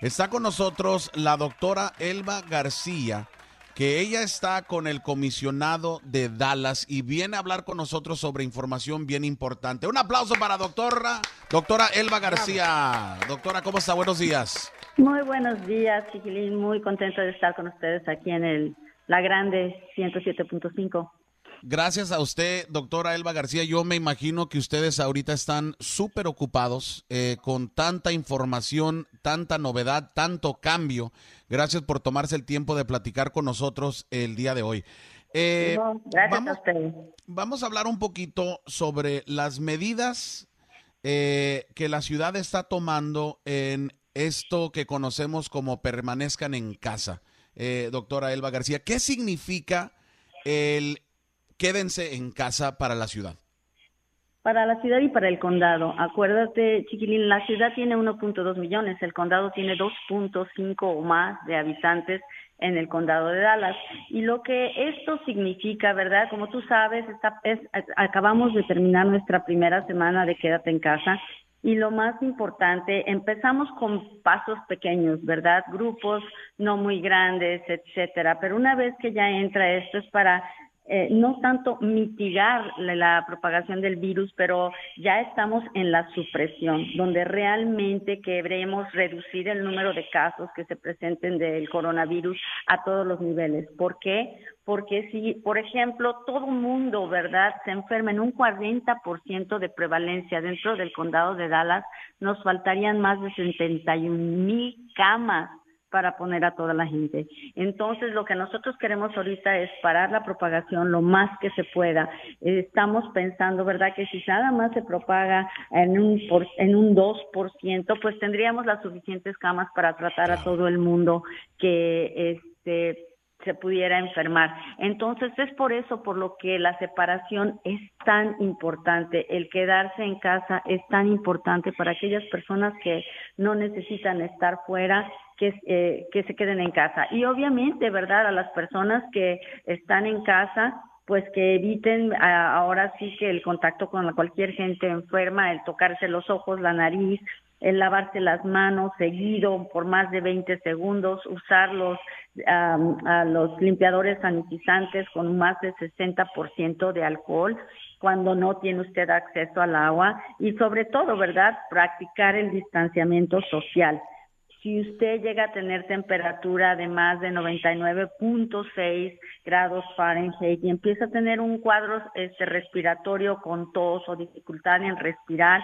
Está con nosotros la doctora Elba García, que ella está con el comisionado de Dallas y viene a hablar con nosotros sobre información bien importante. Un aplauso para doctora, doctora Elba García. Doctora, ¿cómo está? Buenos días. Muy buenos días, Chiquilín. Muy contento de estar con ustedes aquí en el La Grande 107.5. Gracias a usted, doctora Elba García. Yo me imagino que ustedes ahorita están súper ocupados eh, con tanta información, tanta novedad, tanto cambio. Gracias por tomarse el tiempo de platicar con nosotros el día de hoy. Eh, gracias vamos, a usted. Vamos a hablar un poquito sobre las medidas eh, que la ciudad está tomando en esto que conocemos como permanezcan en casa. doctora Elba García, ¿qué significa el quédense en casa para la ciudad? Para la ciudad y para el condado. Acuérdate, chiquilín, la ciudad tiene 1.2 millones, el condado tiene 2.5 o más de habitantes en el condado de Dallas. Y lo que esto significa, ¿verdad? Como tú sabes, es, acabamos de terminar nuestra primera semana de quédate en casa y lo más importante, empezamos con pasos pequeños, ¿verdad? Grupos no muy grandes, etcétera. Pero una vez que ya entra esto es para eh, no tanto mitigar la, propagación del virus, pero ya estamos en la supresión, donde realmente queremos reducir el número de casos que se presenten del coronavirus a todos los niveles. ¿Por qué? Porque si, por ejemplo, todo mundo, ¿verdad?, se enferma en un 40% de prevalencia dentro del condado de Dallas, nos faltarían más de 71 mil camas para poner a toda la gente. Entonces, lo que nosotros queremos ahorita es parar la propagación lo más que se pueda. Estamos pensando, ¿verdad?, que si nada más se propaga en un, por, en un 2%, pues tendríamos las suficientes camas para tratar a todo el mundo que este se pudiera enfermar. Entonces es por eso por lo que la separación es tan importante, el quedarse en casa es tan importante para aquellas personas que no necesitan estar fuera, que, eh, que se queden en casa. Y obviamente, ¿verdad? A las personas que están en casa, pues que eviten ahora sí que el contacto con cualquier gente enferma, el tocarse los ojos, la nariz, el lavarse las manos seguido por más de 20 segundos, usar los, a los limpiadores sanitizantes con más de 60% de alcohol cuando no tiene usted acceso al agua y sobre todo, ¿verdad?, practicar el distanciamiento social. Si usted llega a tener temperatura de más de 99.6 grados Fahrenheit y empieza a tener un cuadro este, respiratorio con tos o dificultad en respirar,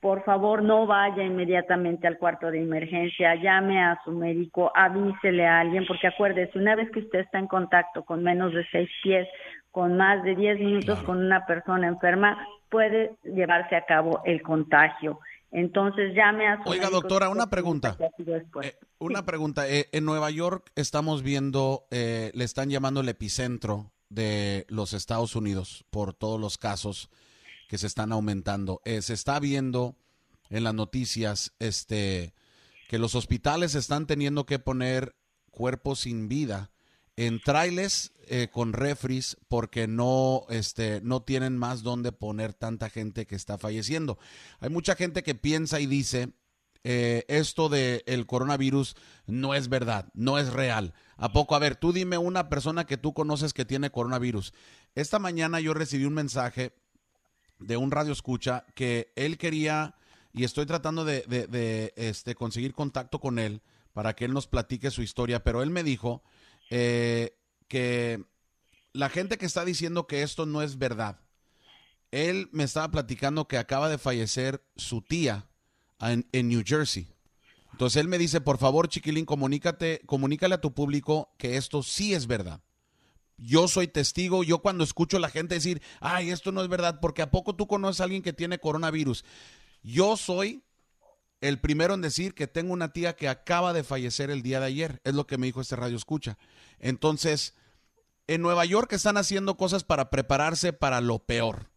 por favor no vaya inmediatamente al cuarto de emergencia, llame a su médico, avísele a alguien, porque acuérdese, una vez que usted está en contacto con menos de seis pies, con más de diez minutos con una persona enferma, puede llevarse a cabo el contagio. Entonces llame a su Oiga, doctora, una pregunta. Eh, una pregunta. Eh, en Nueva York estamos viendo, eh, le están llamando el epicentro de los Estados Unidos por todos los casos que se están aumentando. Eh, se está viendo en las noticias este, que los hospitales están teniendo que poner cuerpos sin vida en trailers eh, con refris porque no, este, no tienen más donde poner tanta gente que está falleciendo. Hay mucha gente que piensa y dice, eh, esto del el coronavirus no es verdad, no es real. ¿A poco? A ver, tú dime una persona que tú conoces que tiene coronavirus. Esta mañana yo recibí un mensaje de un radio escucha que él quería, y estoy tratando de, este, conseguir contacto con él para que él nos platique su historia, pero él me dijo eh, que la gente que está diciendo que esto no es verdad, él me estaba platicando que acaba de fallecer su tía en, en New Jersey. Entonces él me dice, por favor, chiquilín, comunícate, comunícale a tu público que esto sí es verdad yo soy testigo, yo cuando escucho a la gente decir, ay, esto no es verdad, porque a poco tú conoces a alguien que tiene coronavirus. Yo soy el primero en decir que tengo una tía que acaba de fallecer el día de ayer, es lo que me dijo este radio escucha. Entonces, en Nueva York están haciendo cosas para prepararse para lo peor.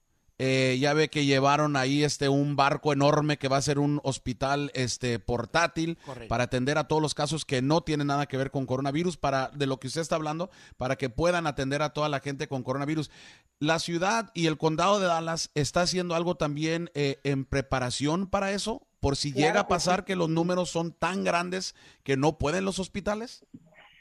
Eh, ya ve que llevaron ahí este un barco enorme que va a ser un hospital este portátil para atender a todos los casos que no tienen nada que ver con coronavirus, para de lo que usted está hablando, para que puedan atender a toda la gente con coronavirus. La ciudad y el condado de Dallas está haciendo algo también eh, en preparación para eso, por si llega a pasar que los números son tan grandes que no pueden los hospitales.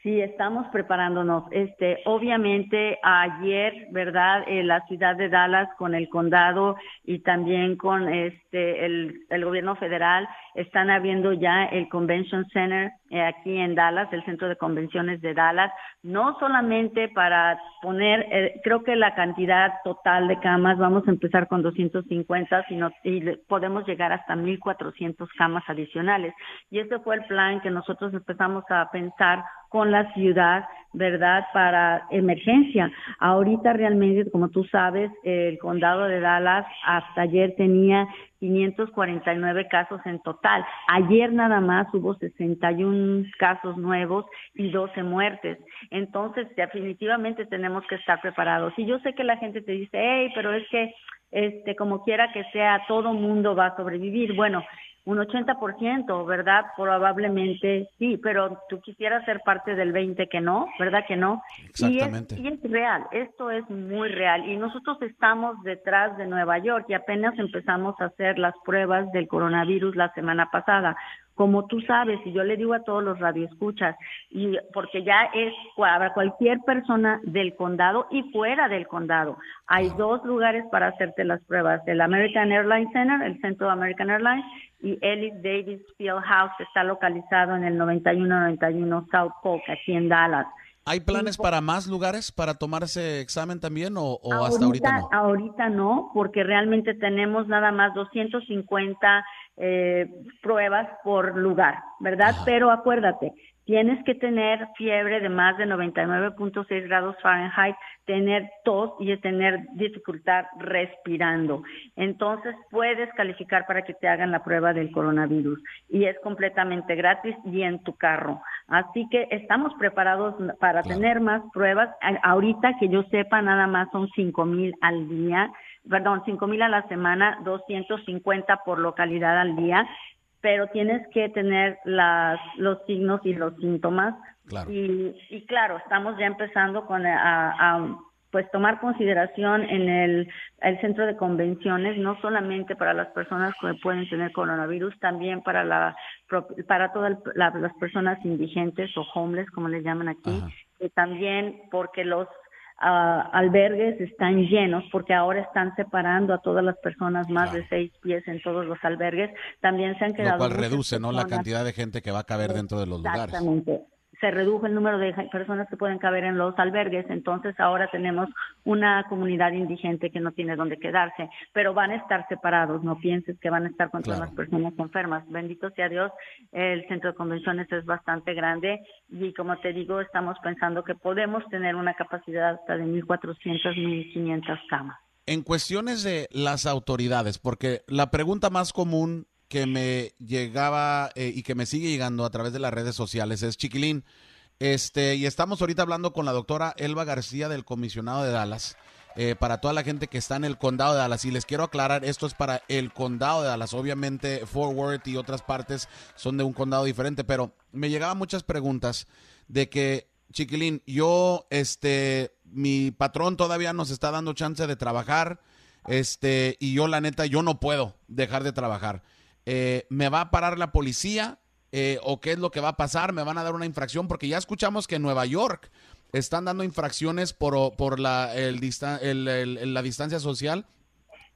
Sí, estamos preparándonos. Este, obviamente ayer, verdad, la ciudad de Dallas con el condado y también con este el, el gobierno federal están abriendo ya el Convention Center eh, aquí en Dallas, el centro de convenciones de Dallas, no solamente para poner, eh, creo que la cantidad total de camas vamos a empezar con 250, sino y podemos llegar hasta 1.400 camas adicionales. Y ese fue el plan que nosotros empezamos a pensar con la ciudad, ¿verdad? Para emergencia. Ahorita realmente, como tú sabes, el condado de Dallas hasta ayer tenía 549 casos en total. Ayer nada más hubo 61 casos nuevos y 12 muertes. Entonces, definitivamente tenemos que estar preparados. Y yo sé que la gente te dice, hey, pero es que este, como quiera que sea, todo mundo va a sobrevivir. Bueno, un 80%, ¿verdad? Probablemente sí, pero tú quisieras ser parte del 20 que no, ¿verdad que no? Exactamente. Y es, real, esto es muy real. Y nosotros estamos detrás de Nueva York y apenas empezamos a hacer las pruebas del coronavirus la semana pasada como tú sabes, y yo le digo a todos los radioescuchas, y porque ya es para cualquier persona del condado y fuera del condado. Hay dos lugares para hacerte las pruebas, el American Airlines Center, el centro de American Airlines, y Ellis Davis Field House, está localizado en el 9191 South Polk, aquí en Dallas. ¿Hay planes para más lugares para tomar ese examen también o, hasta ahorita no? Ahorita no, porque realmente tenemos nada más 250 eh, pruebas por lugar, ¿verdad? Pero acuérdate, tienes que tener fiebre de más de 99.6 grados Fahrenheit, tener tos y tener dificultad respirando. Entonces puedes calificar para que te hagan la prueba del coronavirus y es completamente gratis y en tu carro. Así que estamos preparados para tener más pruebas. Ahorita que yo sepa, nada más son 5 mil al día, perdón, 5 mil a la semana, 250 por localidad al día pero tienes que tener las, los signos y los síntomas. Y, y claro, estamos ya empezando con a, pues tomar consideración en el, el, centro de convenciones, no solamente para las personas que pueden tener coronavirus, también para la para todas las personas indigentes o homeless, como les llaman aquí, y también porque los albergues están llenos porque ahora están separando a todas las personas más de seis pies en todos los albergues. También se han quedado. Lo cual reduce, ¿no? La cantidad de gente que va a caber dentro de los lugares. Exactamente se redujo el número de personas que pueden caber en los albergues, entonces ahora tenemos una comunidad indigente que no tiene dónde quedarse, pero van a estar separados, no pienses que van a estar con todas las personas enfermas. Bendito sea Dios, el centro de convenciones es bastante grande y como te digo, estamos pensando que podemos tener una capacidad hasta de 1.400, 1.500 camas. En cuestiones de las autoridades, porque la pregunta más común que me llegaba eh, y que me sigue llegando a través de las redes sociales es Chiquilín. Este, y estamos ahorita hablando con la doctora Elba García del comisionado de Dallas. Eh, para toda la gente que está en el condado de Dallas. Y les quiero aclarar, esto es para el condado de Dallas. Obviamente, Fort Worth y otras partes son de un condado diferente, pero me llegaban muchas preguntas de que, chiquilín, yo, este, mi patrón todavía nos está dando chance de trabajar, este, y yo, la neta, yo no puedo dejar de trabajar. Eh, ¿me va a parar la policía? Eh, ¿O qué es lo que va a pasar? ¿Me van a dar una infracción? Porque ya escuchamos que en Nueva York están dando infracciones por, por la, la distancia social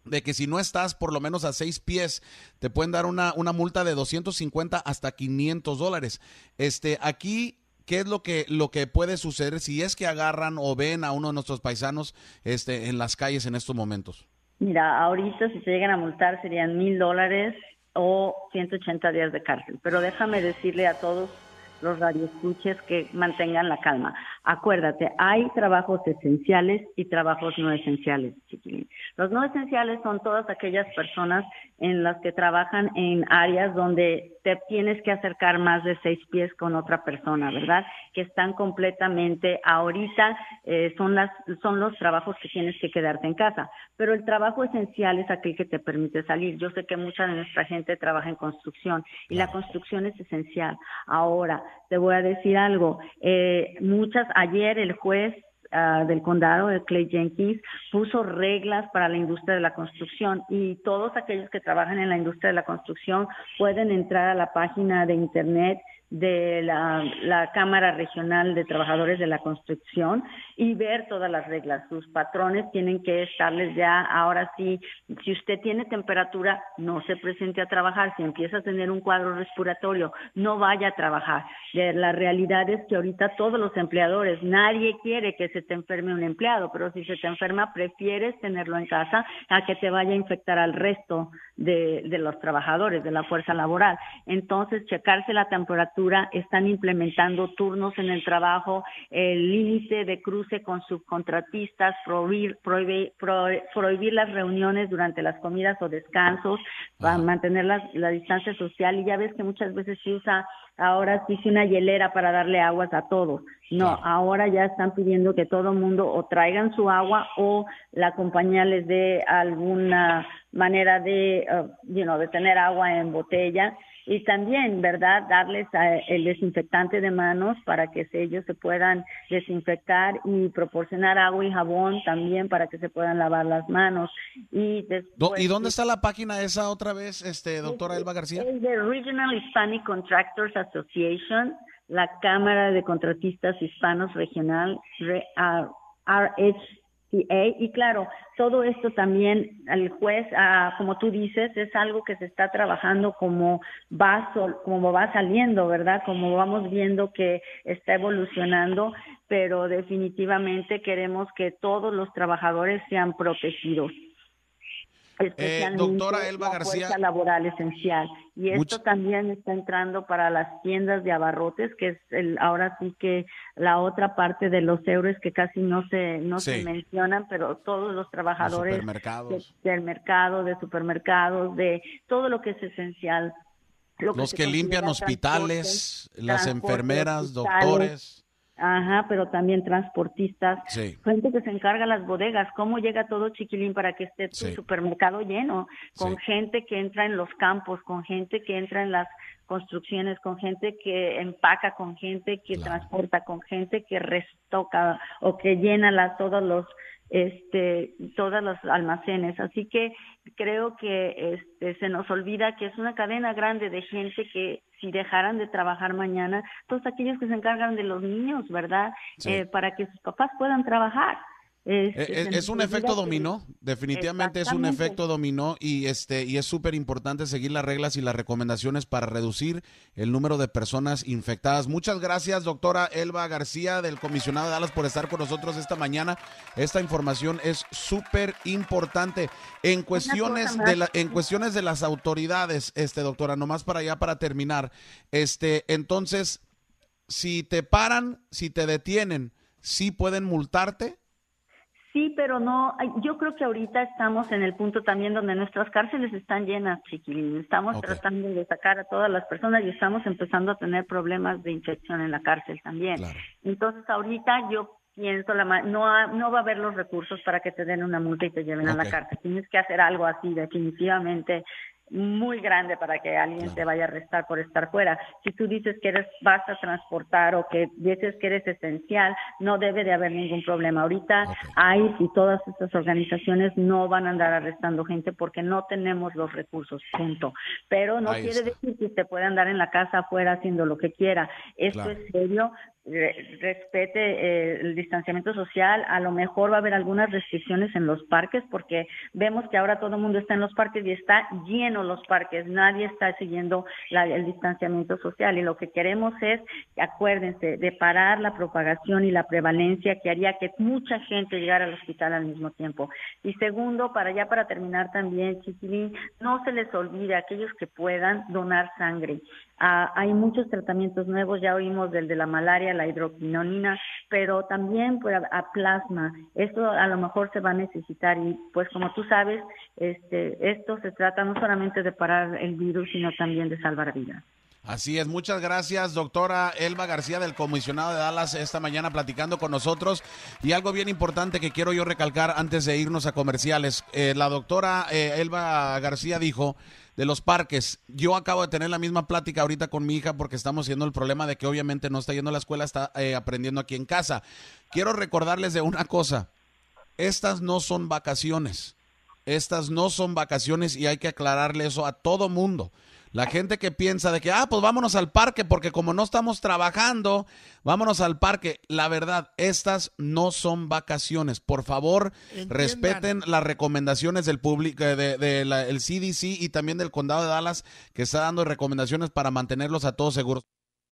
de que si no estás por lo menos a seis pies, te pueden dar una, una multa de 250 hasta 500 dólares. Este, aquí, ¿qué es lo que, lo que puede suceder si es que agarran o ven a uno de nuestros paisanos este, en las calles en estos momentos? Mira, ahorita si se llegan a multar serían mil dólares o 180 días de cárcel. Pero déjame decirle a todos los radioescuches que mantengan la calma. Acuérdate, hay trabajos esenciales y trabajos no esenciales, chiquilín. Los no esenciales son todas aquellas personas en las que trabajan en áreas donde te tienes que acercar más de seis pies con otra persona, ¿verdad? Que están completamente, ahorita eh, son, las, son los trabajos que tienes que quedarte en casa, pero el trabajo esencial es aquel que te permite salir. Yo sé que mucha de nuestra gente trabaja en construcción y la construcción es esencial. Ahora, te voy a decir algo, eh, muchas ayer el juez ah, del condado, de Clay Jenkins, puso reglas para la industria de la construcción y todos aquellos que trabajan en la industria de la construcción pueden entrar a la página de internet de la, Cámara Regional de Trabajadores de la Construcción y ver todas las reglas. Sus patrones tienen que estarles ya, ahora sí, si usted tiene temperatura, no se presente a trabajar. Si empieza a tener un cuadro respiratorio, no vaya a trabajar. La realidad es que ahorita todos los empleadores, nadie quiere que se te enferme un empleado, pero si se te enferma, prefieres tenerlo en casa a que te vaya a infectar al resto de, de los trabajadores, de la fuerza laboral. Entonces, checarse la temperatura están implementando turnos en el trabajo, el límite de cruce con subcontratistas, prohibir, prohibir, las reuniones durante las comidas o descansos, para mantener la, la distancia social. Y ya ves que muchas veces se usa ahora sí una hielera para darle aguas a todos. No, ahora ya están pidiendo que todo mundo o traigan su agua o la compañía les dé alguna manera de, uh, de tener agua en botella y también, ¿verdad?, darles el desinfectante de manos para que ellos se puedan desinfectar y proporcionar agua y jabón también para que se puedan lavar las manos. ¿Y, ¿Y dónde está la página esa otra vez, este doctora Elba García? Es de Regional Hispanic Contractors Association, la Cámara de Contratistas Hispanos Regional, RH y claro, todo esto también el juez, ah, como tú dices, es algo que se está trabajando como va, como va saliendo, ¿verdad? Como vamos viendo que está evolucionando, pero definitivamente queremos que todos los trabajadores sean protegidos. Eh, doctora Elba García. laboral esencial. Y esto también está entrando para las tiendas de abarrotes, que es el, ahora sí que la otra parte de los euros que casi no se, no se mencionan, pero todos los trabajadores del mercado, de supermercados, de todo lo que es esencial. los que, limpian hospitales, las enfermeras, doctores. Ajá, pero también transportistas, gente que se encarga las bodegas, cómo llega todo chiquilín para que esté tu supermercado lleno, con gente que entra en los campos, con gente que entra en las construcciones, con gente que empaca, con gente que transporta, con gente que restoca o que llena las, todos los este todos los almacenes. Así que creo que este se nos olvida que es una cadena grande de gente que si dejaran de trabajar mañana todos aquellos que se encargan de los niños verdad eh, para que sus papás puedan trabajar es, eh, eh, un efecto dominó, definitivamente es un efecto dominó y este y es súper importante seguir las reglas y las recomendaciones para reducir el número de personas infectadas. Muchas gracias, doctora Elba García del comisionado de Dallas por estar con nosotros esta mañana. Esta información es súper importante en cuestiones de la, en cuestiones de las autoridades, este doctora, nomás para allá para terminar. Este, entonces, si te paran, si te detienen, sí pueden multarte. Sí, pero no, yo creo que ahorita estamos en el punto también donde nuestras cárceles están llenas, chiquilín. Estamos tratando de sacar a todas las personas y estamos empezando a tener problemas de infección en la cárcel también. Entonces, ahorita yo pienso, la, no, no va a haber los recursos para que te den una multa y te lleven a la cárcel. Tienes que hacer algo así, definitivamente muy grande para que alguien te vaya a arrestar por estar fuera. Si tú dices que eres vas a transportar o que dices que eres esencial, no debe de haber ningún problema. Ahorita hay y todas estas organizaciones no van a andar arrestando gente porque no tenemos los recursos, punto. Pero no quiere decir que usted puede andar en la casa afuera haciendo lo que quiera. Esto es serio respete eh, el distanciamiento social, a lo mejor va a haber algunas restricciones en los parques porque vemos que ahora todo el mundo está en los parques y está lleno los parques, nadie está siguiendo el distanciamiento social y lo que queremos es, acuérdense, de parar la propagación y la prevalencia que haría que mucha gente llegara al hospital al mismo tiempo. Y segundo, para ya para terminar también, Chiquilín, no se les olvide a aquellos que puedan donar sangre. Ah, hay muchos tratamientos nuevos, ya oímos del de la malaria, la hidroquinonina, pero también pues, a, plasma. Esto a lo mejor se va a necesitar y pues como tú sabes, este, esto se trata no solamente de parar el virus, sino también de salvar vidas. Así es, muchas gracias, doctora Elba García del comisionado de Dallas, esta mañana platicando con nosotros. Y algo bien importante que quiero yo recalcar antes de irnos a comerciales. Eh, la doctora eh, Elba García dijo de los parques. Yo acabo de tener la misma plática ahorita con mi hija porque estamos viendo el problema de que obviamente no está yendo a la escuela, está eh, aprendiendo aquí en casa. Quiero recordarles de una cosa. Estas no son vacaciones. Estas no son vacaciones y hay que aclararle eso a todo mundo. La gente que piensa de que, ah, pues vámonos al parque porque como no estamos trabajando, vámonos al parque. La verdad, estas no son vacaciones. Por favor, respeten las recomendaciones del público, eh, de, de CDC y también del condado de Dallas, que está dando recomendaciones para mantenerlos a todos seguros.